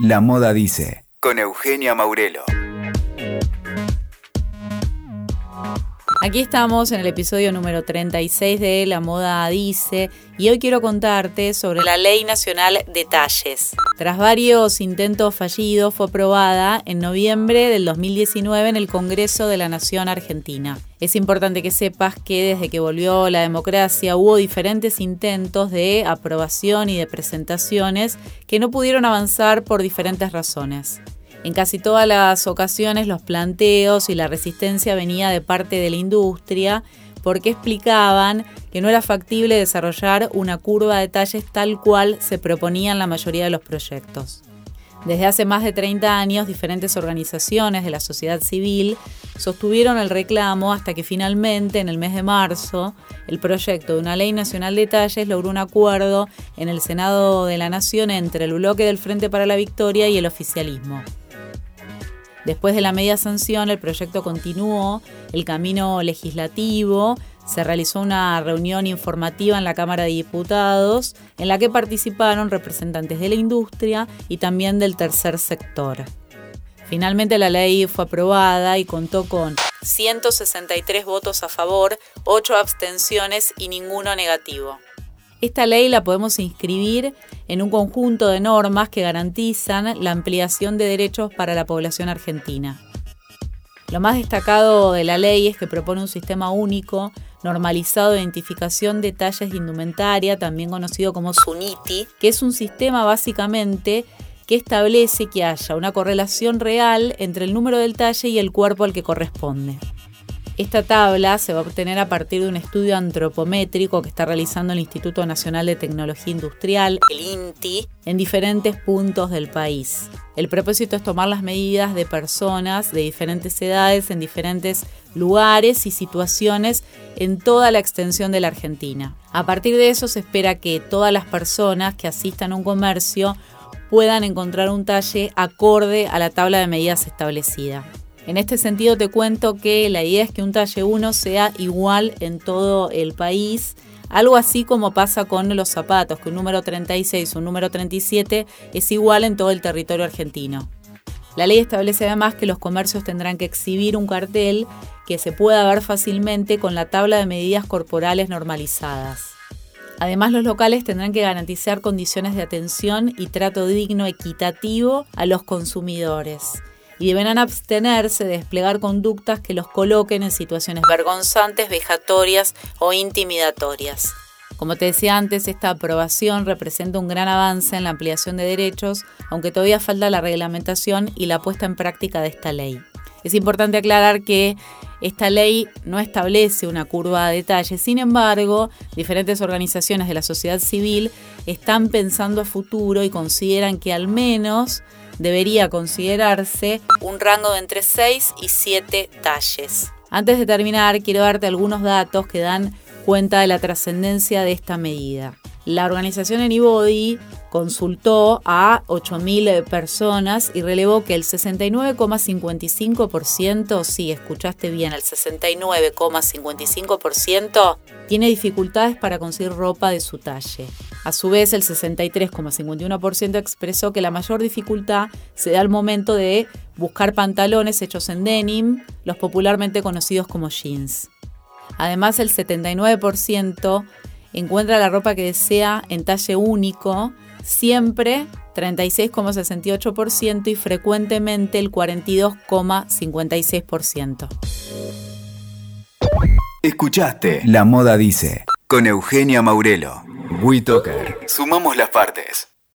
La moda dice, con Eugenia Maurelo. Aquí estamos en el episodio número 36 de La Moda Dice y hoy quiero contarte sobre la Ley Nacional de Talles. Tras varios intentos fallidos fue aprobada en noviembre del 2019 en el Congreso de la Nación Argentina. Es importante que sepas que desde que volvió la democracia hubo diferentes intentos de aprobación y de presentaciones que no pudieron avanzar por diferentes razones. En casi todas las ocasiones los planteos y la resistencia venía de parte de la industria porque explicaban que no era factible desarrollar una curva de talles tal cual se proponía en la mayoría de los proyectos. Desde hace más de 30 años, diferentes organizaciones de la sociedad civil sostuvieron el reclamo hasta que finalmente, en el mes de marzo, el proyecto de una ley nacional de talles logró un acuerdo en el Senado de la Nación entre el bloque del Frente para la Victoria y el oficialismo. Después de la media sanción, el proyecto continuó el camino legislativo. Se realizó una reunión informativa en la Cámara de Diputados en la que participaron representantes de la industria y también del tercer sector. Finalmente la ley fue aprobada y contó con 163 votos a favor, 8 abstenciones y ninguno negativo. Esta ley la podemos inscribir en un conjunto de normas que garantizan la ampliación de derechos para la población argentina. Lo más destacado de la ley es que propone un sistema único, normalizado de identificación de talles de indumentaria, también conocido como SUNITI, que es un sistema básicamente que establece que haya una correlación real entre el número del talle y el cuerpo al que corresponde. Esta tabla se va a obtener a partir de un estudio antropométrico que está realizando el Instituto Nacional de Tecnología Industrial, el INTI, en diferentes puntos del país. El propósito es tomar las medidas de personas de diferentes edades en diferentes lugares y situaciones en toda la extensión de la Argentina. A partir de eso se espera que todas las personas que asistan a un comercio puedan encontrar un talle acorde a la tabla de medidas establecida. En este sentido te cuento que la idea es que un talle 1 sea igual en todo el país. Algo así como pasa con los zapatos, que un número 36 o un número 37 es igual en todo el territorio argentino. La ley establece además que los comercios tendrán que exhibir un cartel que se pueda ver fácilmente con la tabla de medidas corporales normalizadas. Además, los locales tendrán que garantizar condiciones de atención y trato digno equitativo a los consumidores y deberán abstenerse de desplegar conductas que los coloquen en situaciones vergonzantes, vejatorias o intimidatorias. Como te decía antes, esta aprobación representa un gran avance en la ampliación de derechos, aunque todavía falta la reglamentación y la puesta en práctica de esta ley. Es importante aclarar que esta ley no establece una curva de detalle, sin embargo, diferentes organizaciones de la sociedad civil están pensando a futuro y consideran que al menos debería considerarse un rango de entre 6 y 7 talles. Antes de terminar, quiero darte algunos datos que dan cuenta de la trascendencia de esta medida. La organización Anybody consultó a 8.000 personas y relevó que el 69,55%, sí, escuchaste bien, el 69,55% tiene dificultades para conseguir ropa de su talle. A su vez, el 63,51% expresó que la mayor dificultad se da al momento de buscar pantalones hechos en denim, los popularmente conocidos como jeans. Además, el 79% encuentra la ropa que desea en talle único, siempre 36,68% y frecuentemente el 42,56%. Escuchaste La Moda Dice con Eugenia Maurelo. WeToker. Sumamos las partes.